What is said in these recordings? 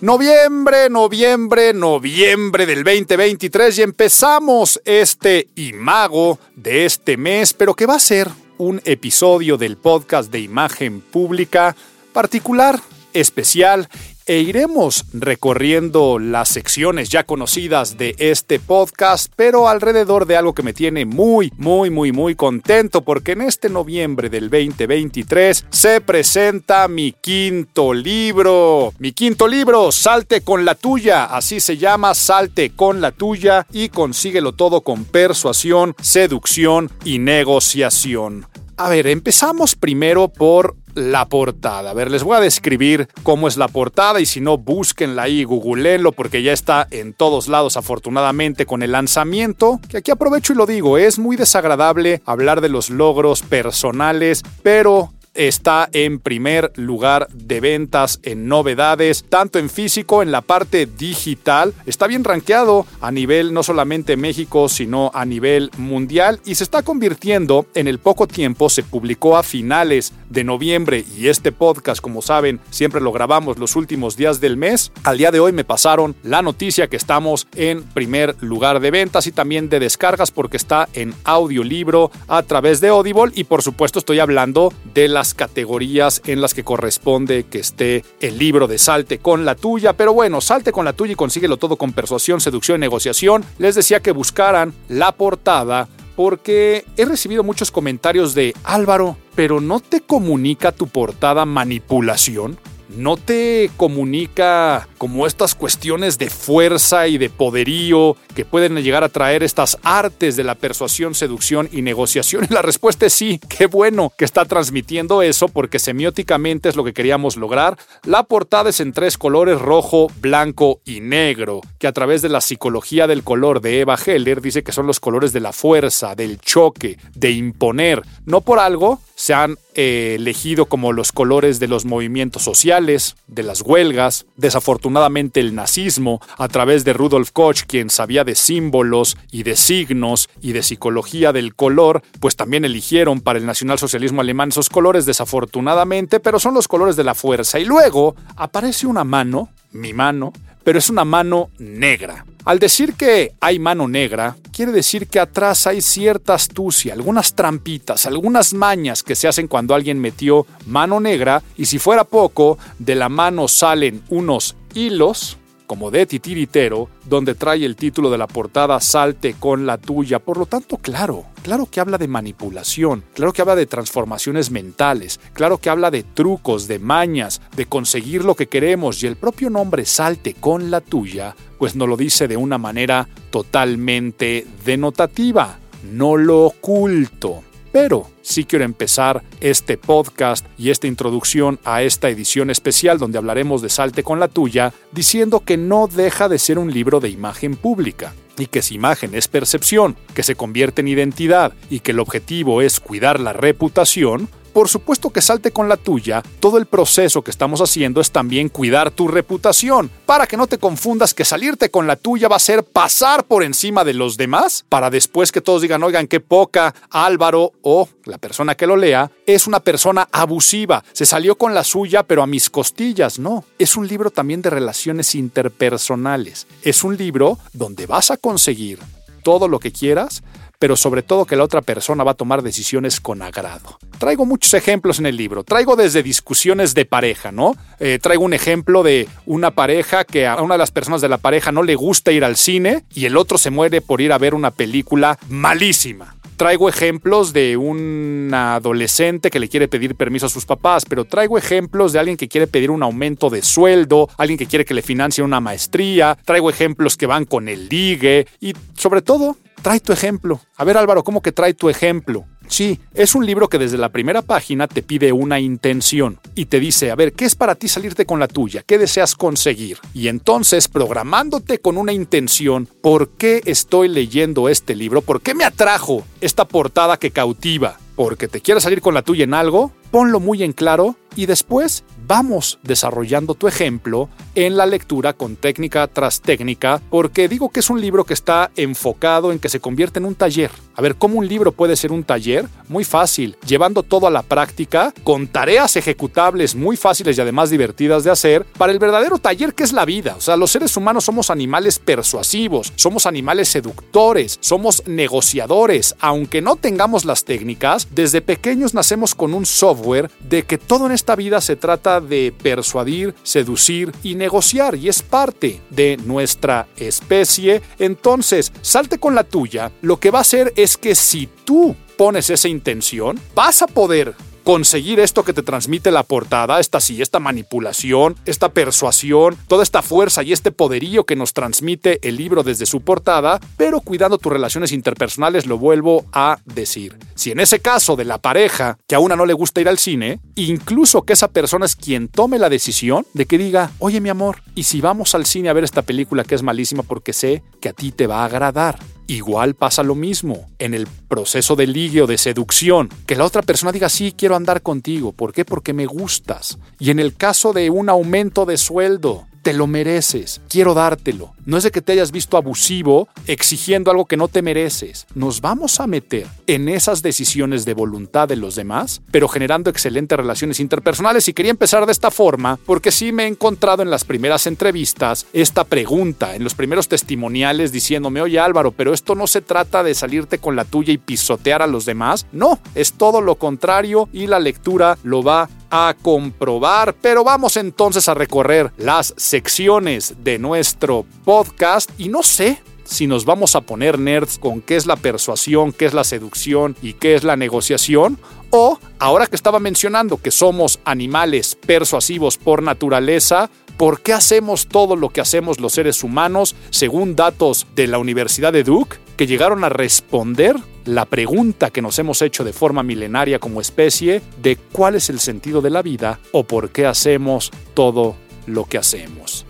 Noviembre, noviembre, noviembre del 2023 y empezamos este imago de este mes, pero que va a ser un episodio del podcast de imagen pública particular, especial e iremos recorriendo las secciones ya conocidas de este podcast, pero alrededor de algo que me tiene muy, muy, muy, muy contento, porque en este noviembre del 2023 se presenta mi quinto libro. Mi quinto libro, Salte con la tuya, así se llama, Salte con la tuya y consíguelo todo con persuasión, seducción y negociación. A ver, empezamos primero por la portada. A ver, les voy a describir cómo es la portada y si no, búsquenla ahí, googleenlo porque ya está en todos lados afortunadamente con el lanzamiento, que aquí aprovecho y lo digo, es muy desagradable hablar de los logros personales, pero está en primer lugar de ventas en novedades, tanto en físico, en la parte digital. Está bien rankeado a nivel no solamente México, sino a nivel mundial y se está convirtiendo en el poco tiempo, se publicó a finales de noviembre y este podcast, como saben, siempre lo grabamos los últimos días del mes. Al día de hoy me pasaron la noticia que estamos en primer lugar de ventas y también de descargas porque está en audiolibro a través de Audible y por supuesto estoy hablando de las categorías en las que corresponde que esté el libro de Salte con la tuya. Pero bueno, salte con la tuya y consíguelo todo con persuasión, seducción y negociación. Les decía que buscaran la portada porque he recibido muchos comentarios de Álvaro, pero ¿no te comunica tu portada manipulación? no te comunica como estas cuestiones de fuerza y de poderío que pueden llegar a traer estas artes de la persuasión, seducción y negociación? Y la respuesta es sí, qué bueno que está transmitiendo eso porque semióticamente es lo que queríamos lograr. La portada es en tres colores, rojo, blanco y negro, que a través de la psicología del color de Eva Heller dice que son los colores de la fuerza, del choque, de imponer. No por algo se han eh, elegido como los colores de los movimientos sociales, de las huelgas, desafortunadamente el nazismo, a través de Rudolf Koch, quien sabía de símbolos y de signos y de psicología del color, pues también eligieron para el nacionalsocialismo alemán esos colores desafortunadamente, pero son los colores de la fuerza. Y luego aparece una mano, mi mano, pero es una mano negra. Al decir que hay mano negra, quiere decir que atrás hay cierta astucia, algunas trampitas, algunas mañas que se hacen cuando alguien metió mano negra y si fuera poco, de la mano salen unos hilos como de titiritero, donde trae el título de la portada Salte con la tuya. Por lo tanto, claro, claro que habla de manipulación, claro que habla de transformaciones mentales, claro que habla de trucos, de mañas, de conseguir lo que queremos y el propio nombre Salte con la tuya, pues nos lo dice de una manera totalmente denotativa, no lo oculto. Pero sí quiero empezar este podcast y esta introducción a esta edición especial donde hablaremos de Salte con la tuya, diciendo que no deja de ser un libro de imagen pública y que si imagen es percepción, que se convierte en identidad y que el objetivo es cuidar la reputación, por supuesto que salte con la tuya, todo el proceso que estamos haciendo es también cuidar tu reputación, para que no te confundas que salirte con la tuya va a ser pasar por encima de los demás, para después que todos digan, oigan, qué poca, Álvaro o la persona que lo lea, es una persona abusiva, se salió con la suya pero a mis costillas, no, es un libro también de relaciones interpersonales, es un libro donde vas a conseguir todo lo que quieras, pero sobre todo que la otra persona va a tomar decisiones con agrado. Traigo muchos ejemplos en el libro. Traigo desde discusiones de pareja, ¿no? Eh, traigo un ejemplo de una pareja que a una de las personas de la pareja no le gusta ir al cine y el otro se muere por ir a ver una película malísima traigo ejemplos de un adolescente que le quiere pedir permiso a sus papás, pero traigo ejemplos de alguien que quiere pedir un aumento de sueldo, alguien que quiere que le financie una maestría, traigo ejemplos que van con el ligue y sobre todo, trae tu ejemplo. A ver Álvaro, ¿cómo que trae tu ejemplo? Sí, es un libro que desde la primera página te pide una intención y te dice, a ver, ¿qué es para ti salirte con la tuya? ¿Qué deseas conseguir? Y entonces, programándote con una intención, ¿por qué estoy leyendo este libro? ¿Por qué me atrajo esta portada que cautiva? ¿Porque te quieres salir con la tuya en algo? Ponlo muy en claro y después vamos desarrollando tu ejemplo en la lectura con técnica tras técnica, porque digo que es un libro que está enfocado en que se convierte en un taller. A ver, ¿cómo un libro puede ser un taller? Muy fácil, llevando todo a la práctica, con tareas ejecutables muy fáciles y además divertidas de hacer, para el verdadero taller que es la vida. O sea, los seres humanos somos animales persuasivos, somos animales seductores, somos negociadores. Aunque no tengamos las técnicas, desde pequeños nacemos con un software de que todo en esta vida se trata de persuadir, seducir y negociar y es parte de nuestra especie. Entonces, salte con la tuya. Lo que va a hacer es que si tú pones esa intención, vas a poder conseguir esto que te transmite la portada, esta sí, esta manipulación, esta persuasión, toda esta fuerza y este poderío que nos transmite el libro desde su portada, pero cuidando tus relaciones interpersonales, lo vuelvo a decir. Si en ese caso de la pareja que a una no le gusta ir al cine, incluso que esa persona es quien tome la decisión de que diga, oye mi amor, ¿y si vamos al cine a ver esta película que es malísima porque sé que a ti te va a agradar? Igual pasa lo mismo en el proceso de ligue de seducción, que la otra persona diga sí, quiero andar contigo. ¿Por qué? Porque me gustas. Y en el caso de un aumento de sueldo, te lo mereces, quiero dártelo. No es de que te hayas visto abusivo exigiendo algo que no te mereces. Nos vamos a meter en esas decisiones de voluntad de los demás, pero generando excelentes relaciones interpersonales. Y quería empezar de esta forma porque sí me he encontrado en las primeras entrevistas esta pregunta, en los primeros testimoniales diciéndome, oye Álvaro, pero esto no se trata de salirte con la tuya y pisotear a los demás. No, es todo lo contrario y la lectura lo va a comprobar, pero vamos entonces a recorrer las secciones de nuestro podcast y no sé si nos vamos a poner nerds con qué es la persuasión, qué es la seducción y qué es la negociación, o ahora que estaba mencionando que somos animales persuasivos por naturaleza, ¿por qué hacemos todo lo que hacemos los seres humanos según datos de la Universidad de Duke que llegaron a responder la pregunta que nos hemos hecho de forma milenaria como especie de cuál es el sentido de la vida o por qué hacemos todo lo que hacemos.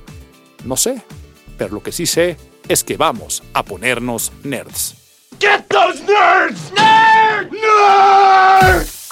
No sé, pero lo que sí sé es que vamos a ponernos nerds. Get those nerds! Nerds! Nerds!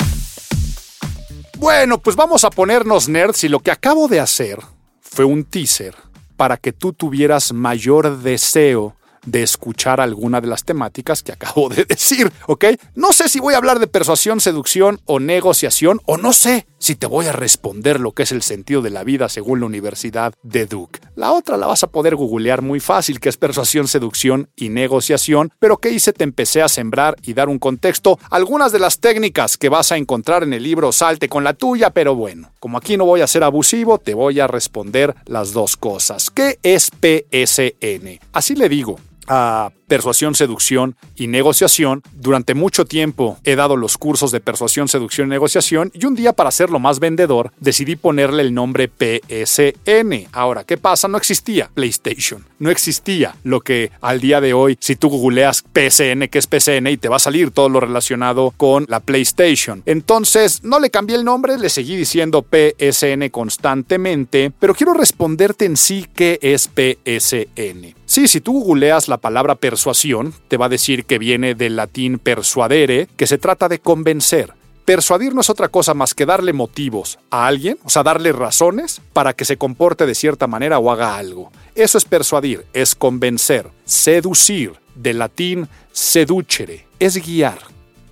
Bueno, pues vamos a ponernos nerds y lo que acabo de hacer fue un teaser para que tú tuvieras mayor deseo de escuchar alguna de las temáticas que acabo de decir, ¿ok? No sé si voy a hablar de persuasión, seducción o negociación, o no sé si te voy a responder lo que es el sentido de la vida según la Universidad de Duke. La otra la vas a poder googlear muy fácil, que es persuasión, seducción y negociación, pero ¿qué hice? Te empecé a sembrar y dar un contexto. Algunas de las técnicas que vas a encontrar en el libro Salte con la tuya, pero bueno, como aquí no voy a ser abusivo, te voy a responder las dos cosas. ¿Qué es PSN? Así le digo a persuasión, seducción y negociación. Durante mucho tiempo he dado los cursos de persuasión, seducción y negociación y un día para hacerlo más vendedor decidí ponerle el nombre PSN. Ahora, ¿qué pasa? No existía PlayStation, no existía lo que al día de hoy, si tú googleas PSN, que es PSN, y te va a salir todo lo relacionado con la PlayStation. Entonces, no le cambié el nombre, le seguí diciendo PSN constantemente, pero quiero responderte en sí qué es PSN. Sí, si tú googleas la palabra persuasión, te va a decir que viene del latín persuadere, que se trata de convencer. Persuadir no es otra cosa más que darle motivos a alguien, o sea, darle razones para que se comporte de cierta manera o haga algo. Eso es persuadir, es convencer. Seducir, del latín seducere, es guiar,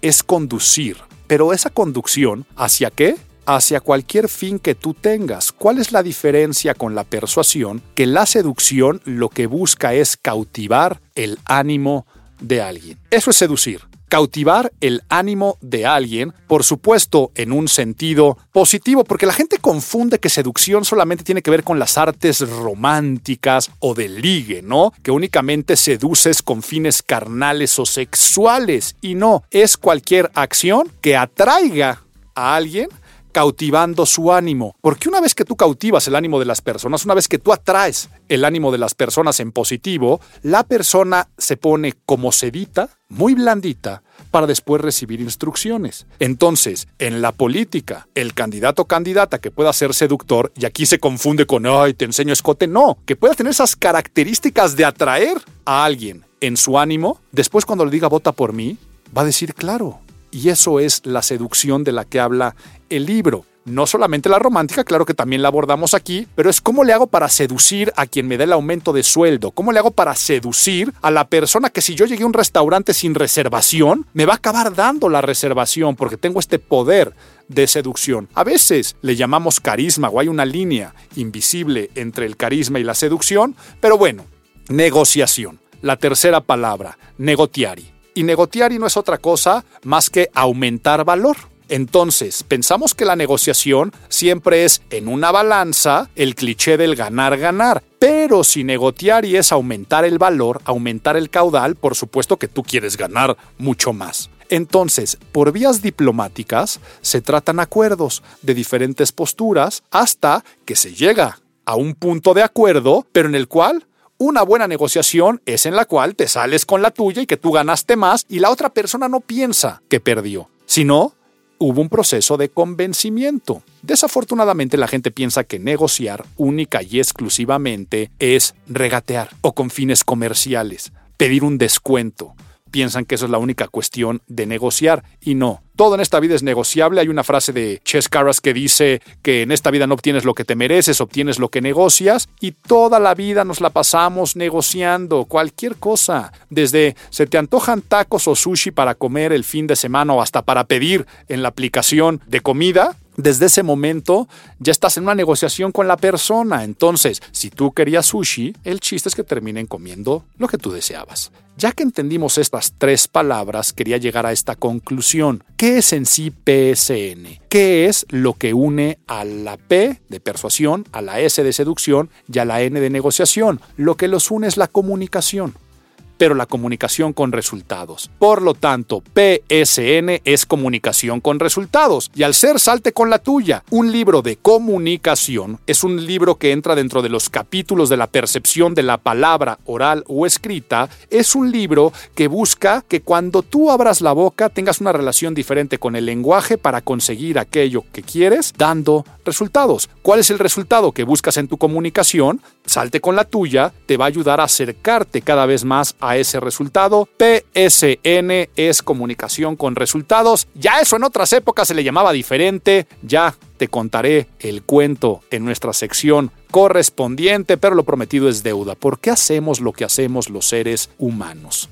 es conducir. Pero esa conducción, ¿hacia qué? Hacia cualquier fin que tú tengas. ¿Cuál es la diferencia con la persuasión? Que la seducción lo que busca es cautivar el ánimo de alguien. Eso es seducir. cautivar el ánimo de alguien, por supuesto en un sentido positivo, porque la gente confunde que seducción solamente tiene que ver con las artes románticas o de ligue, ¿no? Que únicamente seduces con fines carnales o sexuales, y no, es cualquier acción que atraiga a alguien cautivando su ánimo. Porque una vez que tú cautivas el ánimo de las personas, una vez que tú atraes el ánimo de las personas en positivo, la persona se pone como sedita, muy blandita, para después recibir instrucciones. Entonces, en la política, el candidato o candidata que pueda ser seductor, y aquí se confunde con, ay, te enseño escote, no, que pueda tener esas características de atraer a alguien en su ánimo, después cuando le diga vota por mí, va a decir, claro, y eso es la seducción de la que habla el libro. No solamente la romántica, claro que también la abordamos aquí, pero es cómo le hago para seducir a quien me dé el aumento de sueldo, cómo le hago para seducir a la persona que si yo llegué a un restaurante sin reservación, me va a acabar dando la reservación porque tengo este poder de seducción. A veces le llamamos carisma o hay una línea invisible entre el carisma y la seducción, pero bueno, negociación. La tercera palabra, negotiari. Y negociar no es otra cosa más que aumentar valor. Entonces, pensamos que la negociación siempre es en una balanza el cliché del ganar-ganar. Pero si negociar y es aumentar el valor, aumentar el caudal, por supuesto que tú quieres ganar mucho más. Entonces, por vías diplomáticas se tratan acuerdos de diferentes posturas hasta que se llega a un punto de acuerdo, pero en el cual una buena negociación es en la cual te sales con la tuya y que tú ganaste más y la otra persona no piensa que perdió, sino hubo un proceso de convencimiento. Desafortunadamente la gente piensa que negociar única y exclusivamente es regatear o con fines comerciales, pedir un descuento, piensan que eso es la única cuestión de negociar y no. Todo en esta vida es negociable. Hay una frase de Ches Carras que dice que en esta vida no obtienes lo que te mereces, obtienes lo que negocias y toda la vida nos la pasamos negociando cualquier cosa. Desde se te antojan tacos o sushi para comer el fin de semana o hasta para pedir en la aplicación de comida, desde ese momento ya estás en una negociación con la persona. Entonces, si tú querías sushi, el chiste es que terminen comiendo lo que tú deseabas. Ya que entendimos estas tres palabras, quería llegar a esta conclusión. ¿Qué es en sí PSN? ¿Qué es lo que une a la P de persuasión, a la S de seducción y a la N de negociación? Lo que los une es la comunicación pero la comunicación con resultados. Por lo tanto, PSN es comunicación con resultados. Y al ser Salte con la tuya, un libro de comunicación es un libro que entra dentro de los capítulos de la percepción de la palabra oral o escrita. Es un libro que busca que cuando tú abras la boca tengas una relación diferente con el lenguaje para conseguir aquello que quieres, dando resultados. ¿Cuál es el resultado que buscas en tu comunicación? Salte con la tuya, te va a ayudar a acercarte cada vez más a ese resultado. PSN es comunicación con resultados. Ya eso en otras épocas se le llamaba diferente. Ya te contaré el cuento en nuestra sección correspondiente, pero lo prometido es deuda. ¿Por qué hacemos lo que hacemos los seres humanos?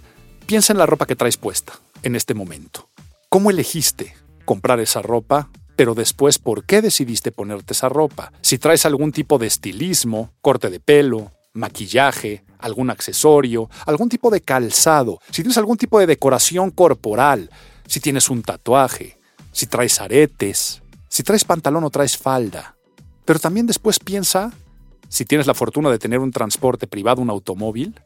Piensa en la ropa que traes puesta en este momento. ¿Cómo elegiste comprar esa ropa? pero después, ¿por qué decidiste ponerte esa ropa? Si traes algún tipo de estilismo, corte de pelo, maquillaje, algún accesorio, algún tipo de calzado, si tienes algún tipo de decoración corporal, si tienes un tatuaje, si traes aretes, si traes pantalón o traes falda. Pero también después piensa, si tienes la fortuna de tener un transporte privado, un automóvil,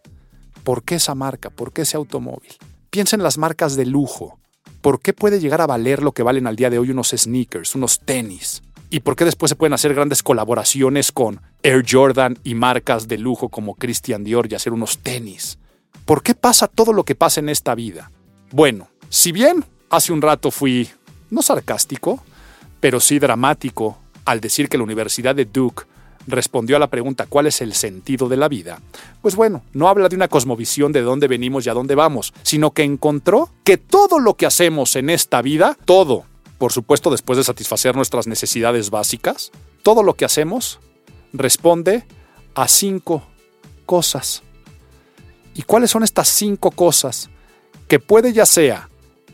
¿por qué esa marca? ¿Por qué ese automóvil? Piensa en las marcas de lujo. ¿Por qué puede llegar a valer lo que valen al día de hoy unos sneakers, unos tenis? ¿Y por qué después se pueden hacer grandes colaboraciones con Air Jordan y marcas de lujo como Christian Dior y hacer unos tenis? ¿Por qué pasa todo lo que pasa en esta vida? Bueno, si bien hace un rato fui, no sarcástico, pero sí dramático al decir que la Universidad de Duke respondió a la pregunta ¿cuál es el sentido de la vida? Pues bueno, no habla de una cosmovisión de dónde venimos y a dónde vamos, sino que encontró que todo lo que hacemos en esta vida, todo, por supuesto después de satisfacer nuestras necesidades básicas, todo lo que hacemos responde a cinco cosas. ¿Y cuáles son estas cinco cosas? Que puede ya sea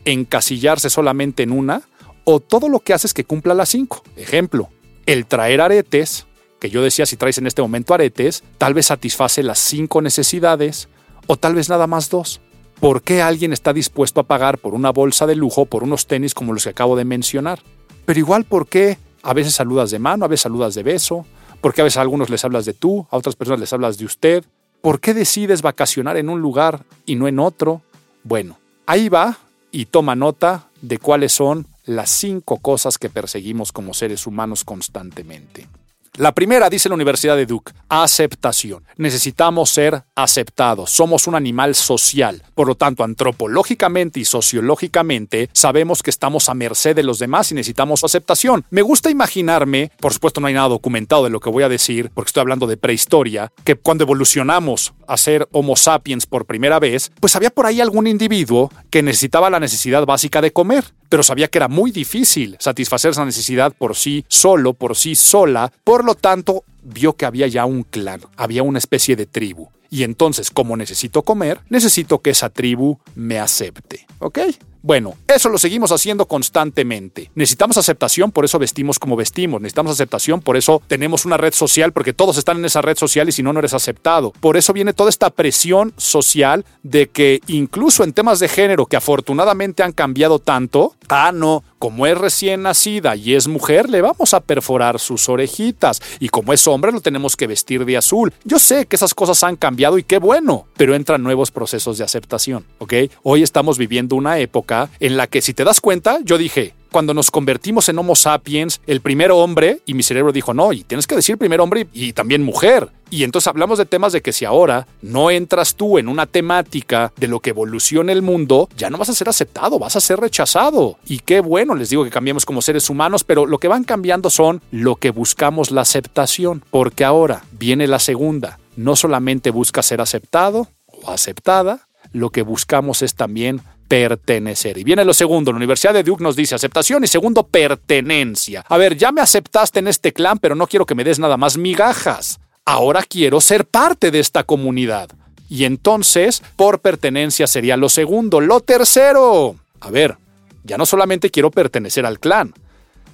encasillarse solamente en una o todo lo que haces que cumpla las cinco. Ejemplo, el traer aretes, que yo decía si traes en este momento aretes, tal vez satisface las cinco necesidades o tal vez nada más dos. ¿Por qué alguien está dispuesto a pagar por una bolsa de lujo, por unos tenis como los que acabo de mencionar? Pero igual, ¿por qué a veces saludas de mano, a veces saludas de beso? ¿Por qué a veces a algunos les hablas de tú, a otras personas les hablas de usted? ¿Por qué decides vacacionar en un lugar y no en otro? Bueno, ahí va y toma nota de cuáles son las cinco cosas que perseguimos como seres humanos constantemente. La primera, dice la Universidad de Duke, aceptación. Necesitamos ser aceptados. Somos un animal social. Por lo tanto, antropológicamente y sociológicamente, sabemos que estamos a merced de los demás y necesitamos aceptación. Me gusta imaginarme, por supuesto no hay nada documentado de lo que voy a decir, porque estoy hablando de prehistoria, que cuando evolucionamos a Homo sapiens por primera vez, pues había por ahí algún individuo que necesitaba la necesidad básica de comer pero sabía que era muy difícil satisfacer esa necesidad por sí solo, por sí sola, por lo tanto vio que había ya un clan, había una especie de tribu. Y entonces, como necesito comer, necesito que esa tribu me acepte. ¿Ok? Bueno, eso lo seguimos haciendo constantemente. Necesitamos aceptación, por eso vestimos como vestimos. Necesitamos aceptación, por eso tenemos una red social, porque todos están en esa red social y si no, no eres aceptado. Por eso viene toda esta presión social de que incluso en temas de género que afortunadamente han cambiado tanto, ah, no, como es recién nacida y es mujer, le vamos a perforar sus orejitas. Y como es hombre, lo tenemos que vestir de azul. Yo sé que esas cosas han cambiado y qué bueno, pero entran nuevos procesos de aceptación, ¿ok? Hoy estamos viviendo una época en la que, si te das cuenta, yo dije, cuando nos convertimos en Homo sapiens, el primer hombre, y mi cerebro dijo, no, y tienes que decir primer hombre y, también mujer. Y entonces hablamos de temas de que si ahora no entras tú en una temática de lo que evoluciona el mundo, ya no vas a ser aceptado, vas a ser rechazado. Y qué bueno, les digo que cambiemos como seres humanos, pero lo que van cambiando son lo que buscamos la aceptación, porque ahora viene la segunda. No solamente busca ser aceptado o aceptada, lo que buscamos es también pertenecer. Y viene lo segundo, la Universidad de Duke nos dice aceptación y segundo, pertenencia. A ver, ya me aceptaste en este clan, pero no quiero que me des nada más migajas. Ahora quiero ser parte de esta comunidad. Y entonces, por pertenencia sería lo segundo. Lo tercero. A ver, ya no solamente quiero pertenecer al clan,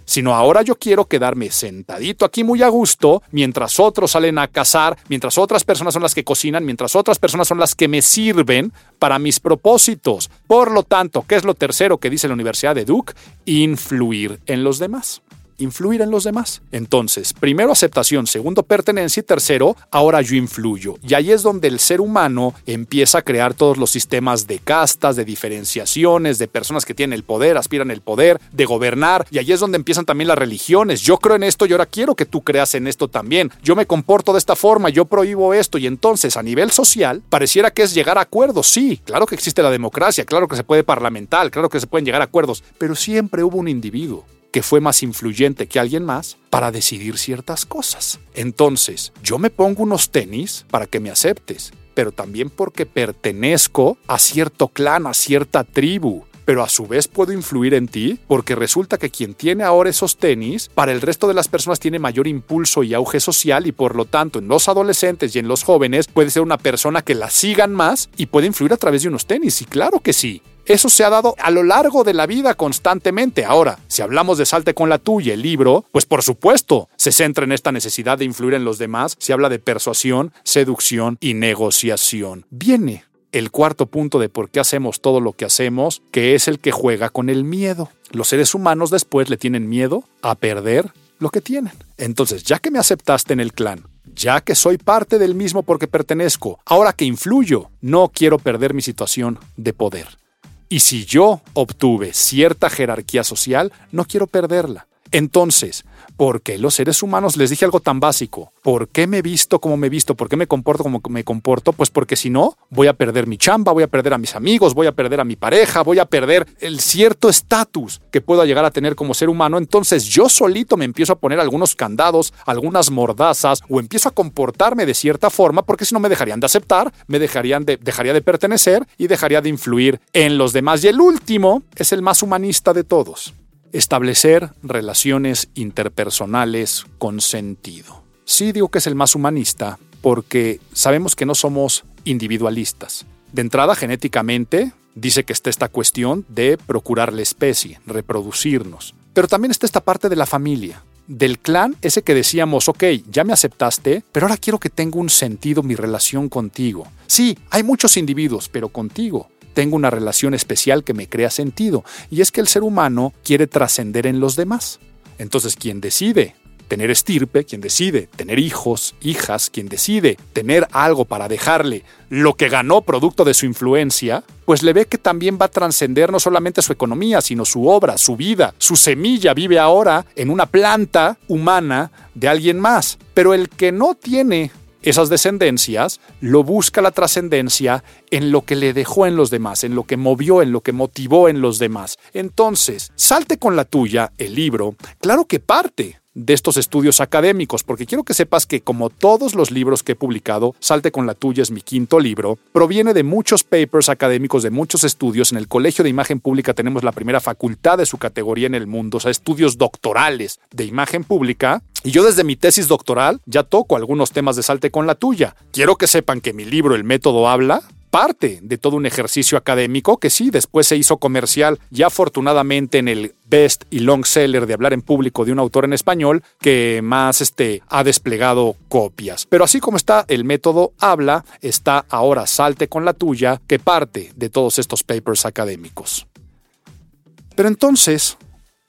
sino ahora yo quiero quedarme sentadito aquí muy a gusto mientras otros salen a cazar, mientras otras personas son las que cocinan, mientras otras personas son las que me sirven para mis propósitos. Por lo tanto, ¿qué es lo tercero que dice la Universidad de Duke? Influir en los demás influir en los demás. Entonces, primero aceptación, segundo pertenencia y tercero, ahora yo influyo. Y ahí es donde el ser humano empieza a crear todos los sistemas de castas, de diferenciaciones, de personas que tienen el poder, aspiran el poder, de gobernar. Y ahí es donde empiezan también las religiones. Yo creo en esto y ahora quiero que tú creas en esto también. Yo me comporto de esta forma, yo prohíbo esto. Y entonces, a nivel social, pareciera que es llegar a acuerdos. Sí, claro que existe la democracia, claro que se puede parlamentar, claro que se pueden llegar a acuerdos, pero siempre hubo un individuo que fue más influyente que alguien más para decidir ciertas cosas. Entonces, yo me pongo unos tenis para que me aceptes, pero también porque pertenezco a cierto clan, a cierta tribu, pero a su vez puedo influir en ti porque resulta que quien tiene ahora esos tenis, para el resto de las personas tiene mayor impulso y auge social y por lo tanto en los adolescentes y en los jóvenes puede ser una persona que la sigan más y puede influir a través de unos tenis. Y claro que sí. Eso se ha dado a lo largo de la vida constantemente. Ahora, si hablamos de Salte con la tuya, el libro, pues por supuesto, se centra en esta necesidad de influir en los demás. Se habla de persuasión, seducción y negociación. Viene el cuarto punto de por qué hacemos todo lo que hacemos, que es el que juega con el miedo. Los seres humanos después le tienen miedo a perder lo que tienen. Entonces, ya que me aceptaste en el clan, ya que soy parte del mismo porque pertenezco, ahora que influyo, no quiero perder mi situación de poder. Y si yo obtuve cierta jerarquía social, no quiero perderla. Entonces, ¿por qué los seres humanos les dije algo tan básico? ¿Por qué me visto como me visto? ¿Por qué me comporto como me comporto? Pues porque si no, voy a perder mi chamba, voy a perder a mis amigos, voy a perder a mi pareja, voy a perder el cierto estatus que puedo llegar a tener como ser humano. Entonces yo solito me empiezo a poner algunos candados, algunas mordazas o empiezo a comportarme de cierta forma porque si no me dejarían de aceptar, me dejarían de, dejaría de pertenecer y dejaría de influir en los demás. Y el último es el más humanista de todos establecer relaciones interpersonales con sentido. Sí digo que es el más humanista porque sabemos que no somos individualistas. De entrada, genéticamente, dice que está esta cuestión de procurar la especie, reproducirnos. Pero también está esta parte de la familia, del clan, ese que decíamos, ok, ya me aceptaste, pero ahora quiero que tenga un sentido mi relación contigo. Sí, hay muchos individuos, pero contigo tengo una relación especial que me crea sentido. Y es que el ser humano quiere trascender en los demás. Entonces, quien decide tener estirpe, quien decide tener hijos, hijas, quien decide tener algo para dejarle lo que ganó producto de su influencia, pues le ve que también va a trascender no solamente su economía, sino su obra, su vida, su semilla vive ahora en una planta humana de alguien más. Pero el que no tiene esas descendencias, lo busca la trascendencia en lo que le dejó en los demás, en lo que movió, en lo que motivó en los demás. Entonces, salte con la tuya, el libro, claro que parte de estos estudios académicos, porque quiero que sepas que como todos los libros que he publicado, Salte con la tuya es mi quinto libro, proviene de muchos papers académicos, de muchos estudios. En el Colegio de Imagen Pública tenemos la primera facultad de su categoría en el mundo, o sea, estudios doctorales de imagen pública. Y yo desde mi tesis doctoral ya toco algunos temas de Salte con la tuya. Quiero que sepan que mi libro El método habla parte de todo un ejercicio académico que sí, después se hizo comercial, ya afortunadamente en el best y long seller de hablar en público de un autor en español que más este, ha desplegado copias. Pero así como está el método habla, está ahora salte con la tuya, que parte de todos estos papers académicos. Pero entonces,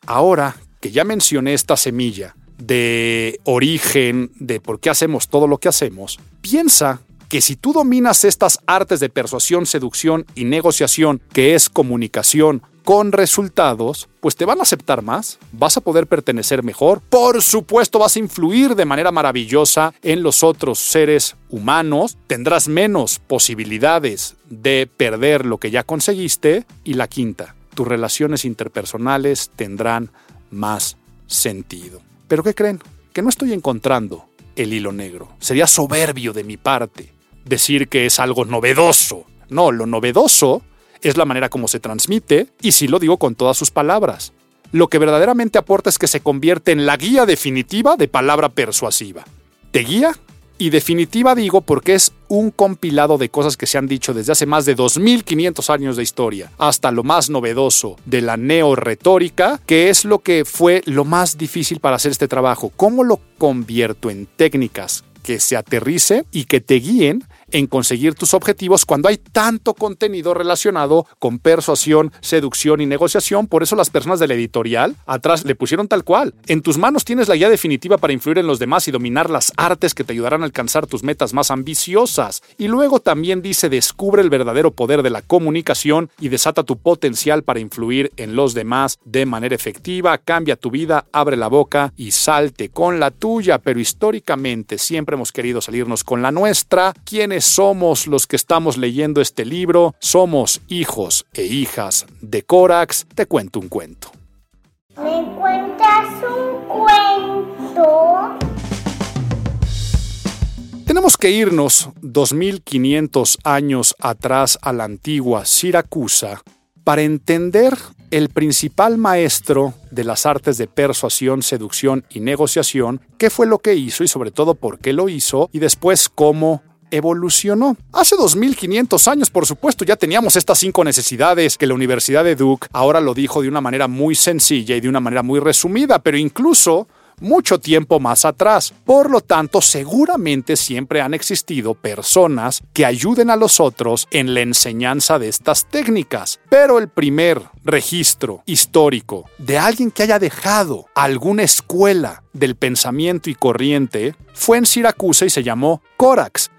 ahora que ya mencioné esta semilla de origen, de por qué hacemos todo lo que hacemos, piensa que si tú dominas estas artes de persuasión, seducción y negociación, que es comunicación con resultados, pues te van a aceptar más, vas a poder pertenecer mejor, por supuesto vas a influir de manera maravillosa en los otros seres humanos, tendrás menos posibilidades de perder lo que ya conseguiste. Y la quinta, tus relaciones interpersonales tendrán más sentido. Pero ¿qué creen? Que no estoy encontrando el hilo negro. Sería soberbio de mi parte decir que es algo novedoso. No, lo novedoso es la manera como se transmite, y sí lo digo con todas sus palabras. Lo que verdaderamente aporta es que se convierte en la guía definitiva de palabra persuasiva. Te guía y definitiva digo porque es un compilado de cosas que se han dicho desde hace más de 2500 años de historia, hasta lo más novedoso de la neoretórica, que es lo que fue lo más difícil para hacer este trabajo. ¿Cómo lo convierto en técnicas que se aterrice y que te guíen en conseguir tus objetivos cuando hay tanto contenido relacionado con persuasión, seducción y negociación. Por eso las personas de la editorial atrás le pusieron tal cual. En tus manos tienes la guía definitiva para influir en los demás y dominar las artes que te ayudarán a alcanzar tus metas más ambiciosas. Y luego también dice descubre el verdadero poder de la comunicación y desata tu potencial para influir en los demás de manera efectiva. Cambia tu vida, abre la boca y salte con la tuya. Pero históricamente siempre hemos querido salirnos con la nuestra. ¿Quiénes somos los que estamos leyendo este libro? Somos hijos e hijas de Corax. Te cuento un cuento. ¿Me cuentas un cuento? Tenemos que irnos 2500 años atrás a la antigua Siracusa para entender el principal maestro de las artes de persuasión, seducción y negociación, qué fue lo que hizo y sobre todo por qué lo hizo y después cómo evolucionó. Hace 2500 años, por supuesto, ya teníamos estas cinco necesidades que la Universidad de Duke ahora lo dijo de una manera muy sencilla y de una manera muy resumida, pero incluso mucho tiempo más atrás. Por lo tanto, seguramente siempre han existido personas que ayuden a los otros en la enseñanza de estas técnicas. Pero el primer registro histórico de alguien que haya dejado alguna escuela del pensamiento y corriente fue en Siracusa y se llamó Corax.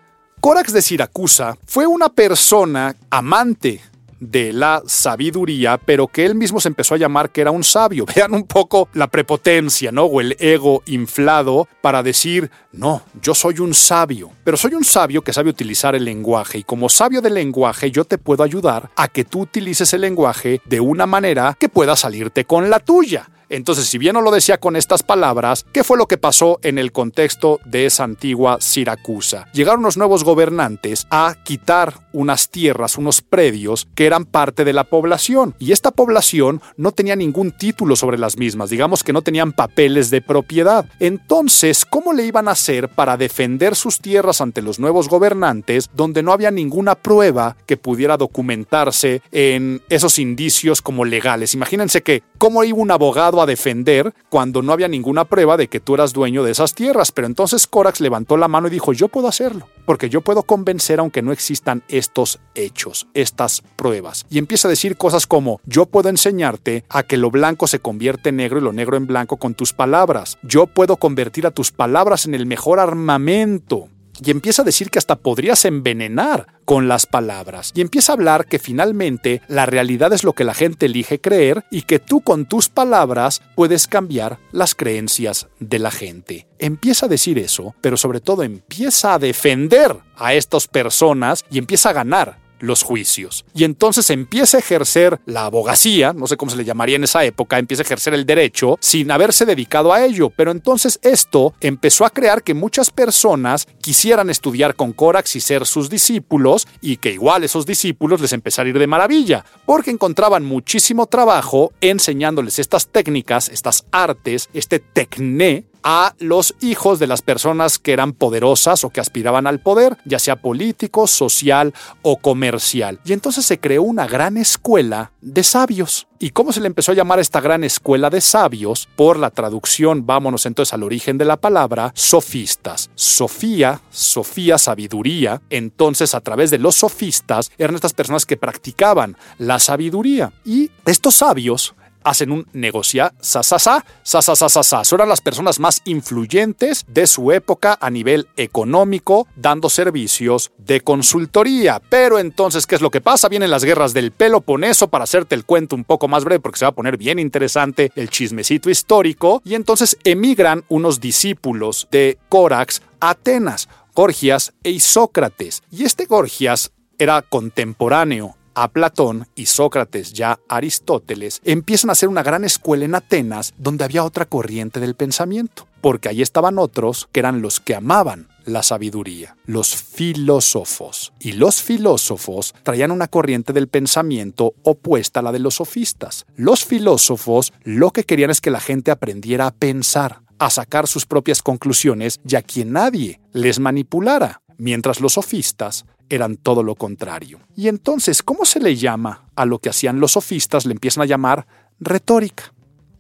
Corax de Siracusa fue una persona amante de la sabiduría, pero que él mismo se empezó a llamar que era un sabio. Vean un poco la prepotencia, ¿no? O el ego inflado para decir, no, yo soy un sabio, pero soy un sabio que sabe utilizar el lenguaje y como sabio del lenguaje yo te puedo ayudar a que tú utilices el lenguaje de una manera que pueda salirte con la tuya. Entonces, si bien no lo decía con estas palabras, ¿qué fue lo que pasó en el contexto de esa antigua Siracusa? Llegaron los nuevos gobernantes a quitar unas tierras, unos predios que eran parte de la población. Y esta población no tenía ningún título sobre las mismas, digamos que no tenían papeles de propiedad. Entonces, ¿cómo le iban a hacer para defender sus tierras ante los nuevos gobernantes donde no había ninguna prueba que pudiera documentarse en esos indicios como legales? Imagínense que, ¿cómo iba un abogado a defender cuando no había ninguna prueba de que tú eras dueño de esas tierras. Pero entonces Corax levantó la mano y dijo, yo puedo hacerlo, porque yo puedo convencer aunque no existan estos hechos, estas pruebas. Y empieza a decir cosas como, yo puedo enseñarte a que lo blanco se convierte en negro y lo negro en blanco con tus palabras. Yo puedo convertir a tus palabras en el mejor armamento y empieza a decir que hasta podrías envenenar con las palabras. Y empieza a hablar que finalmente la realidad es lo que la gente elige creer y que tú con tus palabras puedes cambiar las creencias de la gente. Empieza a decir eso, pero sobre todo empieza a defender a estas personas y empieza a ganar los juicios. Y entonces empieza a ejercer la abogacía, no sé cómo se le llamaría en esa época, empieza a ejercer el derecho sin haberse dedicado a ello. Pero entonces esto empezó a crear que muchas personas quisieran estudiar con Corax y ser sus discípulos y que igual esos discípulos les empezara a ir de maravilla, porque encontraban muchísimo trabajo enseñándoles estas técnicas, estas artes, este tecné a los hijos de las personas que eran poderosas o que aspiraban al poder, ya sea político, social o comercial. Y entonces se creó una gran escuela de sabios. ¿Y cómo se le empezó a llamar a esta gran escuela de sabios? Por la traducción, vámonos entonces al origen de la palabra, sofistas. Sofía, Sofía, sabiduría. Entonces, a través de los sofistas, eran estas personas que practicaban la sabiduría. Y estos sabios hacen un negocia, sa, sa, sa, sa, sa, sa, sa, Son las personas más influyentes de su época a nivel económico, dando servicios de consultoría. Pero entonces, ¿qué es lo que pasa? Vienen las guerras del Peloponeso para hacerte el cuento un poco más breve porque se va a poner bien interesante el chismecito histórico. Y entonces emigran unos discípulos de Corax a Atenas, Gorgias e Isócrates. Y este Gorgias era contemporáneo a Platón y Sócrates, ya Aristóteles, empiezan a hacer una gran escuela en Atenas donde había otra corriente del pensamiento, porque ahí estaban otros que eran los que amaban la sabiduría, los filósofos. Y los filósofos traían una corriente del pensamiento opuesta a la de los sofistas. Los filósofos lo que querían es que la gente aprendiera a pensar, a sacar sus propias conclusiones, ya que nadie les manipulara, mientras los sofistas eran todo lo contrario. Y entonces, ¿cómo se le llama a lo que hacían los sofistas? Le empiezan a llamar retórica.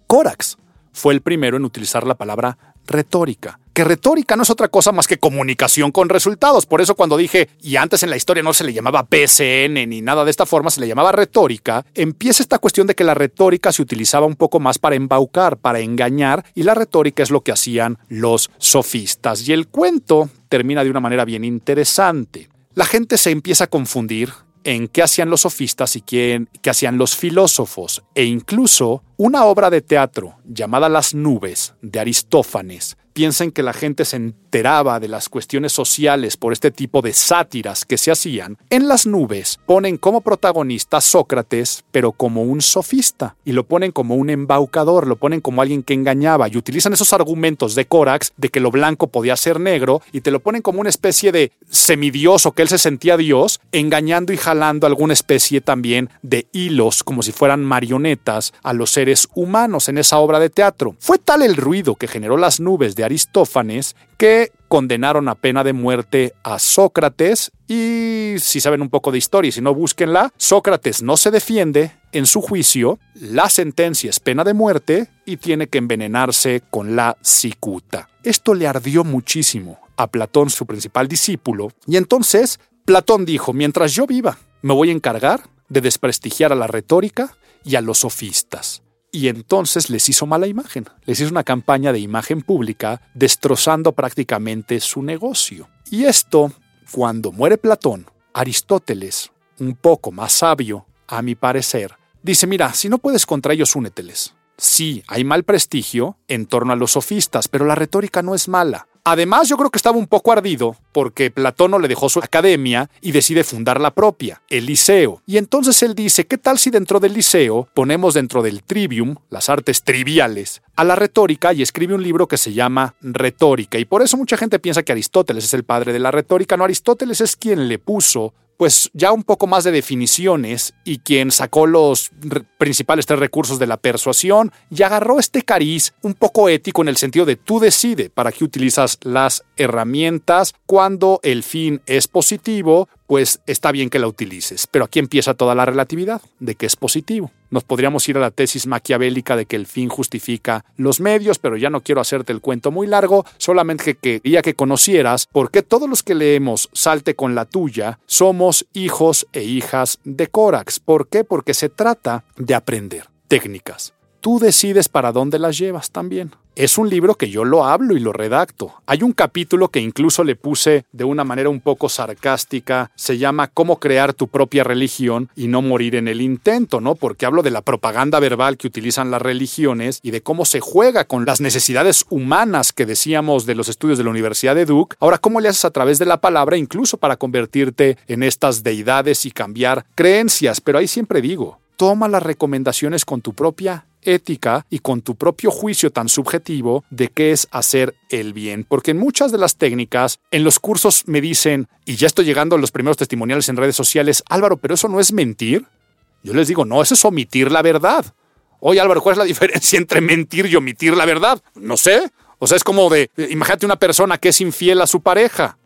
Corax fue el primero en utilizar la palabra retórica. Que retórica no es otra cosa más que comunicación con resultados. Por eso cuando dije, y antes en la historia no se le llamaba PCN ni nada de esta forma, se le llamaba retórica, empieza esta cuestión de que la retórica se utilizaba un poco más para embaucar, para engañar, y la retórica es lo que hacían los sofistas. Y el cuento termina de una manera bien interesante la gente se empieza a confundir en qué hacían los sofistas y qué, hacían los filósofos, e incluso una obra de teatro llamada Las nubes de Aristófanes piensen que la gente se enteraba de las cuestiones sociales por este tipo de sátiras que se hacían, en las nubes ponen como protagonista Sócrates, pero como un sofista, y lo ponen como un embaucador, lo ponen como alguien que engañaba, y utilizan esos argumentos de Corax de que lo blanco podía ser negro, y te lo ponen como una especie de semidioso que él se sentía Dios, engañando y jalando alguna especie también de hilos, como si fueran marionetas, a los seres humanos en esa obra de teatro. Fue tal el ruido que generó las nubes Aristófanes que condenaron a pena de muerte a Sócrates y si saben un poco de historia y si no búsquenla, Sócrates no se defiende en su juicio, la sentencia es pena de muerte y tiene que envenenarse con la cicuta. Esto le ardió muchísimo a Platón, su principal discípulo, y entonces Platón dijo, mientras yo viva, me voy a encargar de desprestigiar a la retórica y a los sofistas y entonces les hizo mala imagen, les hizo una campaña de imagen pública destrozando prácticamente su negocio. Y esto, cuando muere Platón, Aristóteles, un poco más sabio, a mi parecer, dice, mira, si no puedes contra ellos, úneteles. Sí, hay mal prestigio en torno a los sofistas, pero la retórica no es mala. Además, yo creo que estaba un poco ardido porque Platón le dejó su academia y decide fundar la propia, el Liceo. Y entonces él dice, ¿qué tal si dentro del Liceo ponemos dentro del trivium, las artes triviales, a la retórica y escribe un libro que se llama Retórica? Y por eso mucha gente piensa que Aristóteles es el padre de la retórica. No, Aristóteles es quien le puso pues ya un poco más de definiciones y quien sacó los principales tres recursos de la persuasión y agarró este cariz un poco ético en el sentido de tú decide para qué utilizas las herramientas cuando el fin es positivo, pues está bien que la utilices. Pero aquí empieza toda la relatividad, de que es positivo. Nos podríamos ir a la tesis maquiavélica de que el fin justifica los medios, pero ya no quiero hacerte el cuento muy largo, solamente que quería que conocieras por qué todos los que leemos Salte con la tuya somos hijos e hijas de Corax. ¿Por qué? Porque se trata de aprender técnicas. Tú decides para dónde las llevas también. Es un libro que yo lo hablo y lo redacto. Hay un capítulo que incluso le puse de una manera un poco sarcástica, se llama Cómo crear tu propia religión y no morir en el intento, ¿no? Porque hablo de la propaganda verbal que utilizan las religiones y de cómo se juega con las necesidades humanas que decíamos de los estudios de la Universidad de Duke. Ahora, ¿cómo le haces a través de la palabra incluso para convertirte en estas deidades y cambiar creencias? Pero ahí siempre digo, toma las recomendaciones con tu propia ética y con tu propio juicio tan subjetivo de qué es hacer el bien. Porque en muchas de las técnicas, en los cursos me dicen, y ya estoy llegando a los primeros testimoniales en redes sociales, Álvaro, pero eso no es mentir. Yo les digo, no, eso es omitir la verdad. Oye Álvaro, ¿cuál es la diferencia entre mentir y omitir la verdad? No sé. O sea, es como de, imagínate una persona que es infiel a su pareja.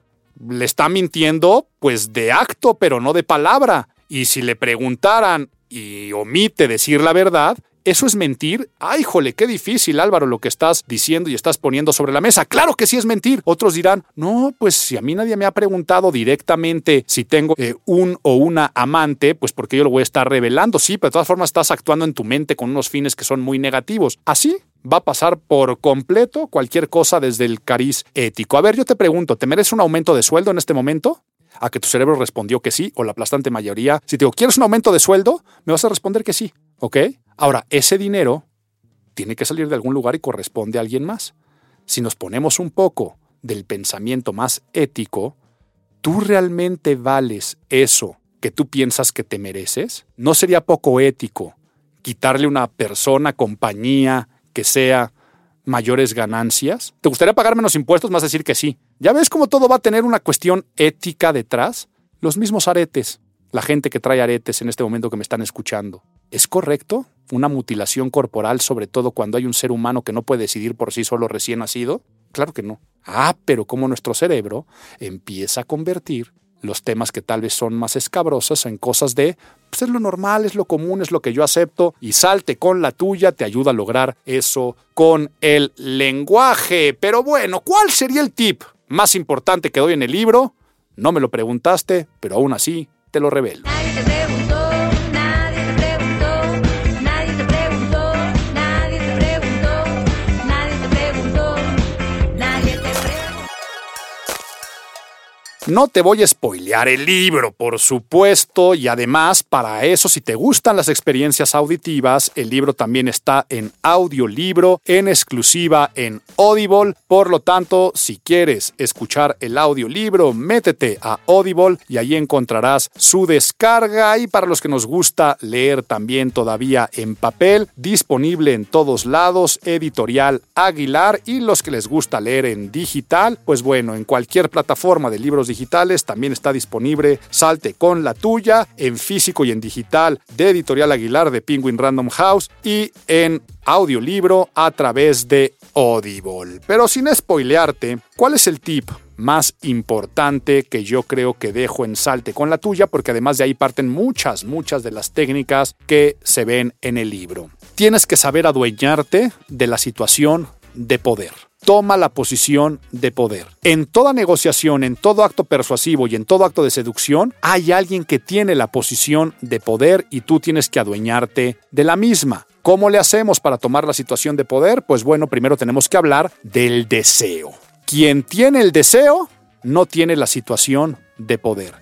Le está mintiendo, pues de acto, pero no de palabra. Y si le preguntaran y omite decir la verdad, ¿Eso es mentir? ¡Ay, jole, qué difícil, Álvaro, lo que estás diciendo y estás poniendo sobre la mesa! ¡Claro que sí es mentir! Otros dirán, no, pues si a mí nadie me ha preguntado directamente si tengo eh, un o una amante, pues porque yo lo voy a estar revelando. Sí, pero de todas formas estás actuando en tu mente con unos fines que son muy negativos. Así va a pasar por completo cualquier cosa desde el cariz ético. A ver, yo te pregunto, ¿te mereces un aumento de sueldo en este momento? a que tu cerebro respondió que sí, o la aplastante mayoría. Si te digo, ¿quieres un aumento de sueldo? Me vas a responder que sí, ¿ok? Ahora, ese dinero tiene que salir de algún lugar y corresponde a alguien más. Si nos ponemos un poco del pensamiento más ético, ¿tú realmente vales eso que tú piensas que te mereces? ¿No sería poco ético quitarle a una persona, compañía, que sea mayores ganancias? ¿Te gustaría pagar menos impuestos? Más decir que sí. ¿Ya ves cómo todo va a tener una cuestión ética detrás? Los mismos aretes, la gente que trae aretes en este momento que me están escuchando. ¿Es correcto una mutilación corporal, sobre todo cuando hay un ser humano que no puede decidir por sí solo recién nacido? Claro que no. Ah, pero como nuestro cerebro empieza a convertir los temas que tal vez son más escabrosos en cosas de, pues es lo normal, es lo común, es lo que yo acepto, y salte con la tuya, te ayuda a lograr eso con el lenguaje. Pero bueno, ¿cuál sería el tip más importante que doy en el libro? No me lo preguntaste, pero aún así te lo revelo. No te voy a spoilear el libro, por supuesto, y además, para eso, si te gustan las experiencias auditivas, el libro también está en audiolibro, en exclusiva en Audible. Por lo tanto, si quieres escuchar el audiolibro, métete a Audible y ahí encontrarás su descarga. Y para los que nos gusta leer también todavía en papel, disponible en todos lados, editorial Aguilar. Y los que les gusta leer en digital, pues bueno, en cualquier plataforma de libros digitales digitales, también está disponible Salte con la tuya en físico y en digital de Editorial Aguilar de Penguin Random House y en audiolibro a través de Audible. Pero sin spoilearte, ¿cuál es el tip más importante que yo creo que dejo en Salte con la tuya? Porque además de ahí parten muchas, muchas de las técnicas que se ven en el libro. Tienes que saber adueñarte de la situación de poder toma la posición de poder. En toda negociación, en todo acto persuasivo y en todo acto de seducción, hay alguien que tiene la posición de poder y tú tienes que adueñarte de la misma. ¿Cómo le hacemos para tomar la situación de poder? Pues bueno, primero tenemos que hablar del deseo. Quien tiene el deseo no tiene la situación de poder.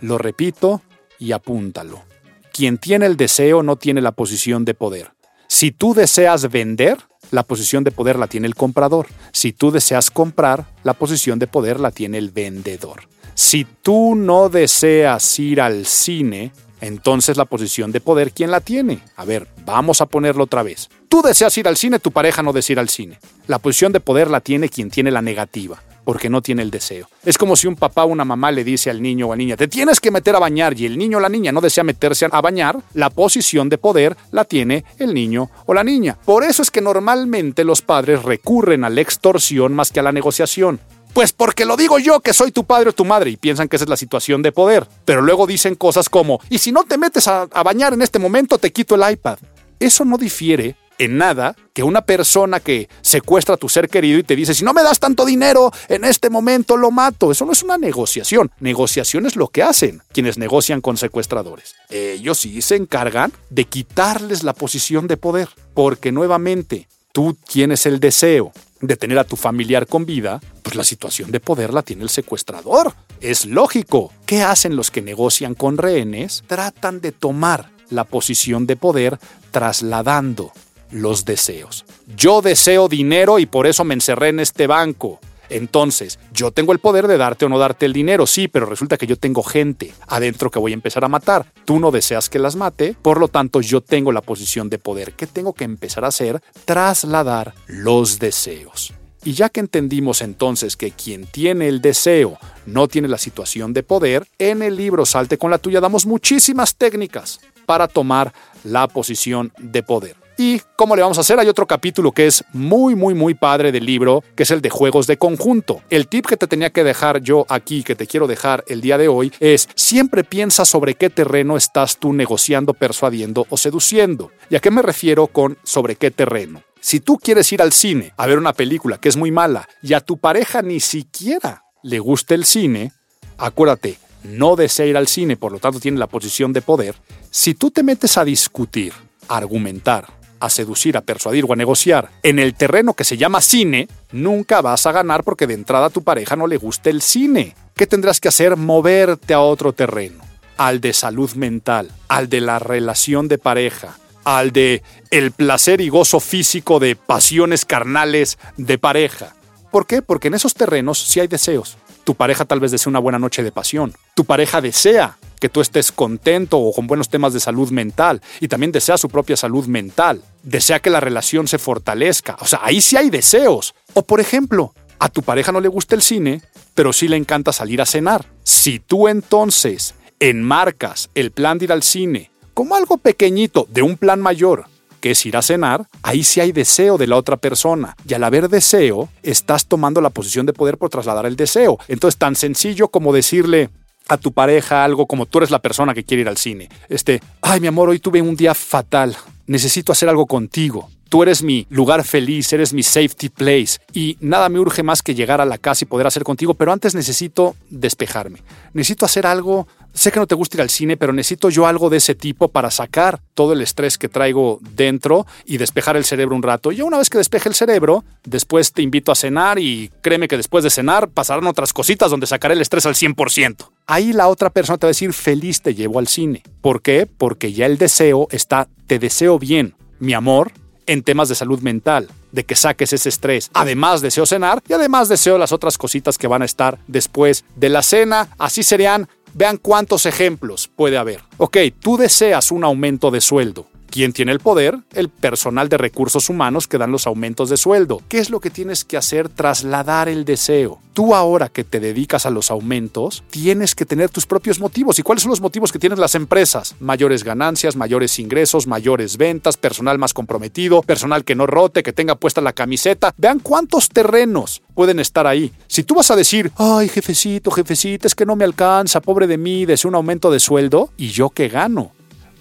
Lo repito y apúntalo. Quien tiene el deseo no tiene la posición de poder. Si tú deseas vender, la posición de poder la tiene el comprador. Si tú deseas comprar, la posición de poder la tiene el vendedor. Si tú no deseas ir al cine, entonces la posición de poder, ¿quién la tiene? A ver, vamos a ponerlo otra vez. Tú deseas ir al cine, tu pareja no desea ir al cine. La posición de poder la tiene quien tiene la negativa porque no tiene el deseo. Es como si un papá o una mamá le dice al niño o a la niña, te tienes que meter a bañar y el niño o la niña no desea meterse a bañar, la posición de poder la tiene el niño o la niña. Por eso es que normalmente los padres recurren a la extorsión más que a la negociación. Pues porque lo digo yo que soy tu padre o tu madre y piensan que esa es la situación de poder. Pero luego dicen cosas como, y si no te metes a, a bañar en este momento, te quito el iPad. Eso no difiere en nada que una persona que secuestra a tu ser querido y te dice, si no me das tanto dinero, en este momento lo mato. Eso no es una negociación. Negociación es lo que hacen quienes negocian con secuestradores. Ellos sí se encargan de quitarles la posición de poder, porque nuevamente tú tienes el deseo de tener a tu familiar con vida, pues la situación de poder la tiene el secuestrador. Es lógico. ¿Qué hacen los que negocian con rehenes? Tratan de tomar la posición de poder trasladando los deseos. Yo deseo dinero y por eso me encerré en este banco. Entonces, yo tengo el poder de darte o no darte el dinero, sí, pero resulta que yo tengo gente adentro que voy a empezar a matar. Tú no deseas que las mate, por lo tanto yo tengo la posición de poder. ¿Qué tengo que empezar a hacer? Trasladar los deseos. Y ya que entendimos entonces que quien tiene el deseo no tiene la situación de poder, en el libro Salte con la tuya damos muchísimas técnicas para tomar la posición de poder. ¿Y cómo le vamos a hacer? Hay otro capítulo que es muy, muy, muy padre del libro, que es el de juegos de conjunto. El tip que te tenía que dejar yo aquí, que te quiero dejar el día de hoy, es siempre piensa sobre qué terreno estás tú negociando, persuadiendo o seduciendo. ¿Y a qué me refiero con sobre qué terreno? Si tú quieres ir al cine a ver una película que es muy mala y a tu pareja ni siquiera le gusta el cine, acuérdate, no desea ir al cine, por lo tanto tiene la posición de poder. Si tú te metes a discutir, a argumentar, a seducir, a persuadir o a negociar en el terreno que se llama cine, nunca vas a ganar porque de entrada a tu pareja no le gusta el cine. ¿Qué tendrás que hacer? Moverte a otro terreno, al de salud mental, al de la relación de pareja, al de el placer y gozo físico de pasiones carnales de pareja. ¿Por qué? Porque en esos terrenos sí hay deseos. Tu pareja tal vez desea una buena noche de pasión. Tu pareja desea tú estés contento o con buenos temas de salud mental y también desea su propia salud mental. Desea que la relación se fortalezca. O sea, ahí sí hay deseos. O por ejemplo, a tu pareja no le gusta el cine, pero sí le encanta salir a cenar. Si tú entonces enmarcas el plan de ir al cine como algo pequeñito de un plan mayor, que es ir a cenar, ahí sí hay deseo de la otra persona. Y al haber deseo, estás tomando la posición de poder por trasladar el deseo. Entonces, tan sencillo como decirle, a tu pareja algo como tú eres la persona que quiere ir al cine. Este, ay mi amor, hoy tuve un día fatal, necesito hacer algo contigo. Tú eres mi lugar feliz, eres mi safety place y nada me urge más que llegar a la casa y poder hacer contigo, pero antes necesito despejarme. Necesito hacer algo sé que no te gusta ir al cine, pero necesito yo algo de ese tipo para sacar todo el estrés que traigo dentro y despejar el cerebro un rato. Y una vez que despeje el cerebro, después te invito a cenar y créeme que después de cenar pasarán otras cositas donde sacaré el estrés al 100%. Ahí la otra persona te va a decir, feliz te llevo al cine. ¿Por qué? Porque ya el deseo está, te deseo bien, mi amor, en temas de salud mental, de que saques ese estrés. Además deseo cenar y además deseo las otras cositas que van a estar después de la cena. Así serían Vean cuántos ejemplos puede haber. Ok, tú deseas un aumento de sueldo. ¿Quién tiene el poder? El personal de recursos humanos que dan los aumentos de sueldo. ¿Qué es lo que tienes que hacer? Trasladar el deseo. Tú ahora que te dedicas a los aumentos, tienes que tener tus propios motivos. ¿Y cuáles son los motivos que tienen las empresas? Mayores ganancias, mayores ingresos, mayores ventas, personal más comprometido, personal que no rote, que tenga puesta la camiseta. Vean cuántos terrenos pueden estar ahí. Si tú vas a decir, ay, jefecito, jefecito, es que no me alcanza, pobre de mí, deseo un aumento de sueldo, ¿y yo qué gano?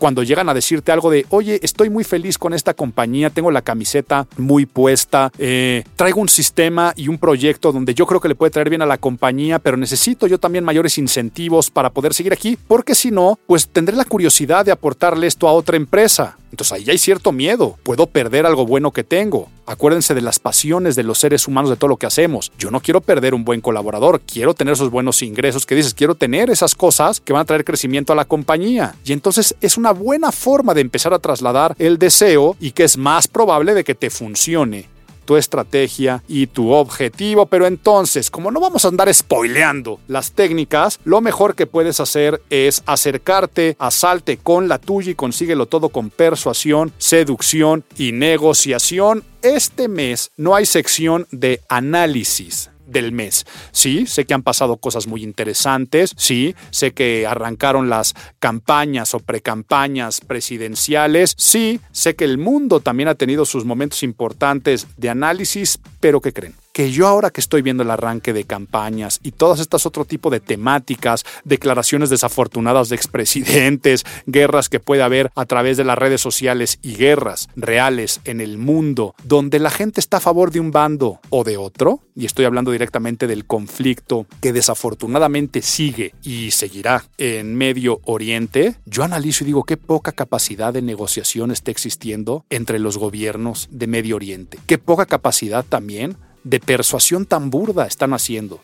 Cuando llegan a decirte algo de, oye, estoy muy feliz con esta compañía, tengo la camiseta muy puesta, eh, traigo un sistema y un proyecto donde yo creo que le puede traer bien a la compañía, pero necesito yo también mayores incentivos para poder seguir aquí, porque si no, pues tendré la curiosidad de aportarle esto a otra empresa. Entonces ahí hay cierto miedo. Puedo perder algo bueno que tengo. Acuérdense de las pasiones de los seres humanos de todo lo que hacemos. Yo no quiero perder un buen colaborador, quiero tener esos buenos ingresos que dices, quiero tener esas cosas que van a traer crecimiento a la compañía. Y entonces es una buena forma de empezar a trasladar el deseo y que es más probable de que te funcione tu estrategia y tu objetivo. Pero entonces, como no vamos a andar spoileando las técnicas, lo mejor que puedes hacer es acercarte a Salte con la tuya y consíguelo todo con persuasión, seducción y negociación. Este mes no hay sección de análisis del mes. Sí, sé que han pasado cosas muy interesantes, sí, sé que arrancaron las campañas o precampañas presidenciales, sí, sé que el mundo también ha tenido sus momentos importantes de análisis, pero ¿qué creen? Que yo ahora que estoy viendo el arranque de campañas y todas estas otro tipo de temáticas, declaraciones desafortunadas de expresidentes, guerras que puede haber a través de las redes sociales y guerras reales en el mundo, donde la gente está a favor de un bando o de otro, y estoy hablando directamente del conflicto que desafortunadamente sigue y seguirá en Medio Oriente, yo analizo y digo qué poca capacidad de negociación está existiendo entre los gobiernos de Medio Oriente, qué poca capacidad también de persuasión tan burda están haciendo.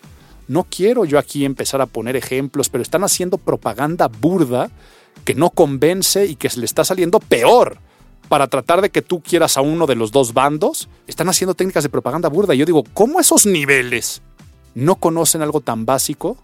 No quiero yo aquí empezar a poner ejemplos, pero están haciendo propaganda burda que no convence y que se le está saliendo peor para tratar de que tú quieras a uno de los dos bandos. Están haciendo técnicas de propaganda burda. Y yo digo, ¿cómo esos niveles no conocen algo tan básico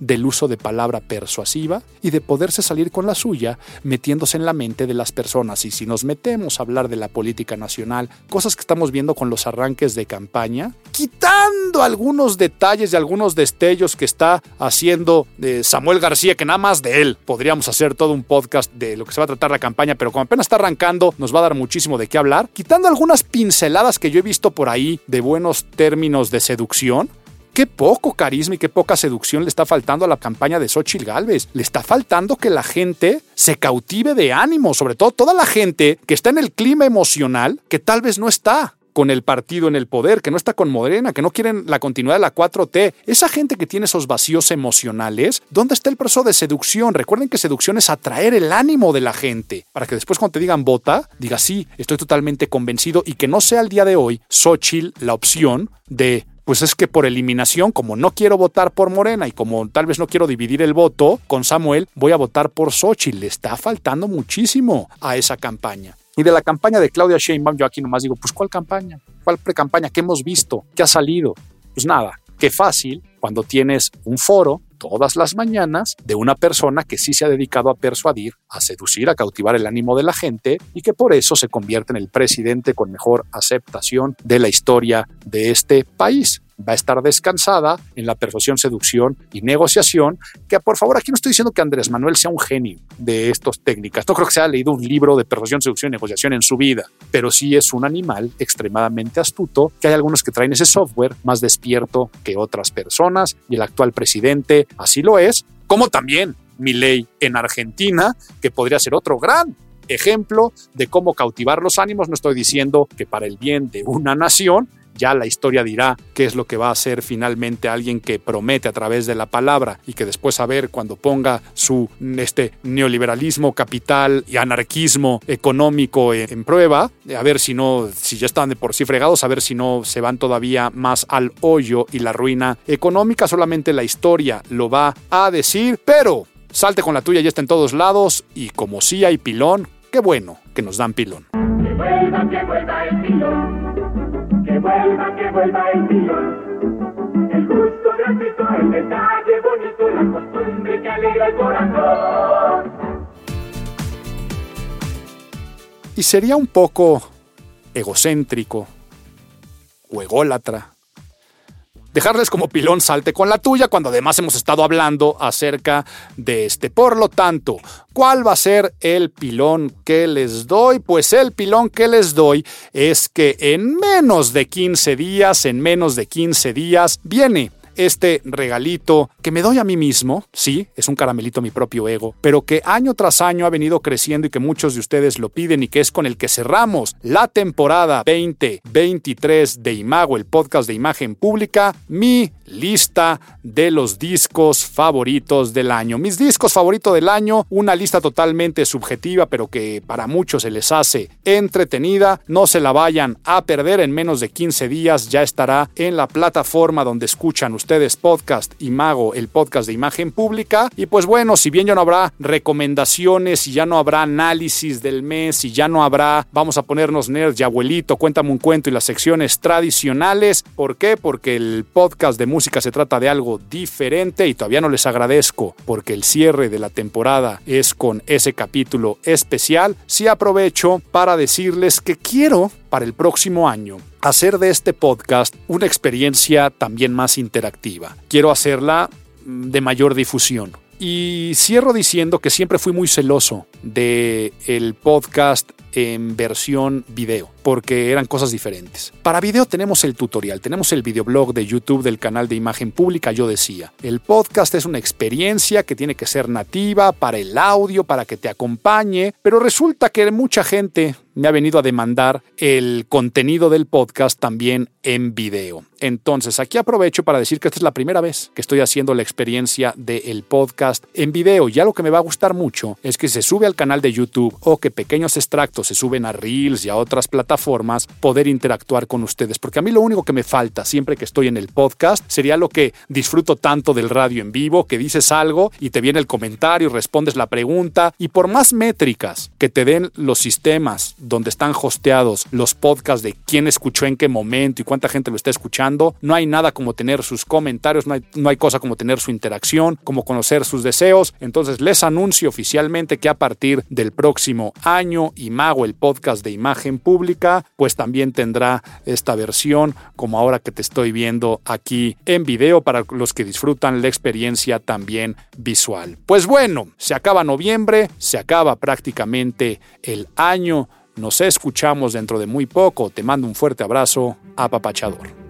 del uso de palabra persuasiva y de poderse salir con la suya metiéndose en la mente de las personas. Y si nos metemos a hablar de la política nacional, cosas que estamos viendo con los arranques de campaña, quitando algunos detalles y algunos destellos que está haciendo eh, Samuel García, que nada más de él podríamos hacer todo un podcast de lo que se va a tratar la campaña, pero como apenas está arrancando, nos va a dar muchísimo de qué hablar, quitando algunas pinceladas que yo he visto por ahí de buenos términos de seducción, Qué poco carisma y qué poca seducción le está faltando a la campaña de Xochitl Galvez. Le está faltando que la gente se cautive de ánimo, sobre todo toda la gente que está en el clima emocional que tal vez no está con el partido en el poder, que no está con Morena, que no quieren la continuidad de la 4T. Esa gente que tiene esos vacíos emocionales, ¿dónde está el proceso de seducción? Recuerden que seducción es atraer el ánimo de la gente, para que después cuando te digan vota, diga sí, estoy totalmente convencido y que no sea el día de hoy Xochitl la opción de pues es que por eliminación, como no quiero votar por Morena y como tal vez no quiero dividir el voto con Samuel, voy a votar por Xochitl. Le está faltando muchísimo a esa campaña. Y de la campaña de Claudia Sheinbaum, yo aquí nomás digo, pues ¿cuál campaña? ¿Cuál pre-campaña? ¿Qué hemos visto? ¿Qué ha salido? Pues nada, qué fácil cuando tienes un foro todas las mañanas de una persona que sí se ha dedicado a persuadir, a seducir, a cautivar el ánimo de la gente y que por eso se convierte en el presidente con mejor aceptación de la historia de este país va a estar descansada en la persuasión, seducción y negociación, que por favor aquí no estoy diciendo que Andrés Manuel sea un genio de estas técnicas, no creo que se haya leído un libro de persuasión, seducción y negociación en su vida, pero sí es un animal extremadamente astuto, que hay algunos que traen ese software más despierto que otras personas y el actual presidente así lo es, como también mi ley en Argentina, que podría ser otro gran ejemplo de cómo cautivar los ánimos. No estoy diciendo que para el bien de una nación ya la historia dirá qué es lo que va a hacer finalmente alguien que promete a través de la palabra y que después a ver cuando ponga su este neoliberalismo capital y anarquismo económico en, prueba, a ver si no, si ya están de por sí fregados, a ver si no se van todavía más al hoyo y la ruina económica, solamente la historia lo va a decir, pero salte con la tuya, ya está en todos lados y como sí hay pilón, qué bueno que nos dan pilón. Que vuelva, que vuelva el pilón. El gusto gratuito, el detalle bonito, la costumbre que alegra el corazón. Y sería un poco egocéntrico o ególatra dejarles como pilón salte con la tuya cuando además hemos estado hablando acerca de este. Por lo tanto, ¿cuál va a ser el pilón que les doy? Pues el pilón que les doy es que en menos de 15 días, en menos de 15 días, viene este regalito que me doy a mí mismo, sí, es un caramelito mi propio ego, pero que año tras año ha venido creciendo y que muchos de ustedes lo piden y que es con el que cerramos la temporada 2023 de Imago, el podcast de imagen pública, mi lista de los discos favoritos del año. Mis discos favoritos del año, una lista totalmente subjetiva, pero que para muchos se les hace entretenida. No se la vayan a perder en menos de 15 días. Ya estará en la plataforma donde escuchan ustedes podcast Imago, el podcast de imagen pública. Y pues bueno, si bien ya no habrá recomendaciones y ya no habrá análisis del mes y ya no habrá, vamos a ponernos nerds y abuelito, cuéntame un cuento y las secciones tradicionales. ¿Por qué? Porque el podcast de música se trata de algo diferente y todavía no les agradezco porque el cierre de la temporada es con ese capítulo especial. Sí aprovecho para decirles que quiero para el próximo año hacer de este podcast una experiencia también más interactiva. Quiero hacerla mm, de mayor difusión. Y cierro diciendo que siempre fui muy celoso de el podcast en versión video. Porque eran cosas diferentes. Para video tenemos el tutorial, tenemos el videoblog de YouTube del canal de imagen pública, yo decía. El podcast es una experiencia que tiene que ser nativa para el audio, para que te acompañe, pero resulta que mucha gente me ha venido a demandar el contenido del podcast también en video. Entonces, aquí aprovecho para decir que esta es la primera vez que estoy haciendo la experiencia del podcast en video. Ya lo que me va a gustar mucho es que se sube al canal de YouTube o que pequeños extractos se suben a Reels y a otras plataformas, poder interactuar con ustedes. Porque a mí lo único que me falta siempre que estoy en el podcast sería lo que disfruto tanto del radio en vivo, que dices algo y te viene el comentario, respondes la pregunta y por más métricas que te den los sistemas donde están hosteados los podcasts de quién escuchó en qué momento y cuánta gente lo está escuchando. No hay nada como tener sus comentarios, no hay, no hay cosa como tener su interacción, como conocer sus deseos. Entonces les anuncio oficialmente que a partir del próximo año, Imago, el podcast de imagen pública, pues también tendrá esta versión como ahora que te estoy viendo aquí en video para los que disfrutan la experiencia también visual. Pues bueno, se acaba noviembre, se acaba prácticamente el año nos escuchamos dentro de muy poco. Te mando un fuerte abrazo, apapachador.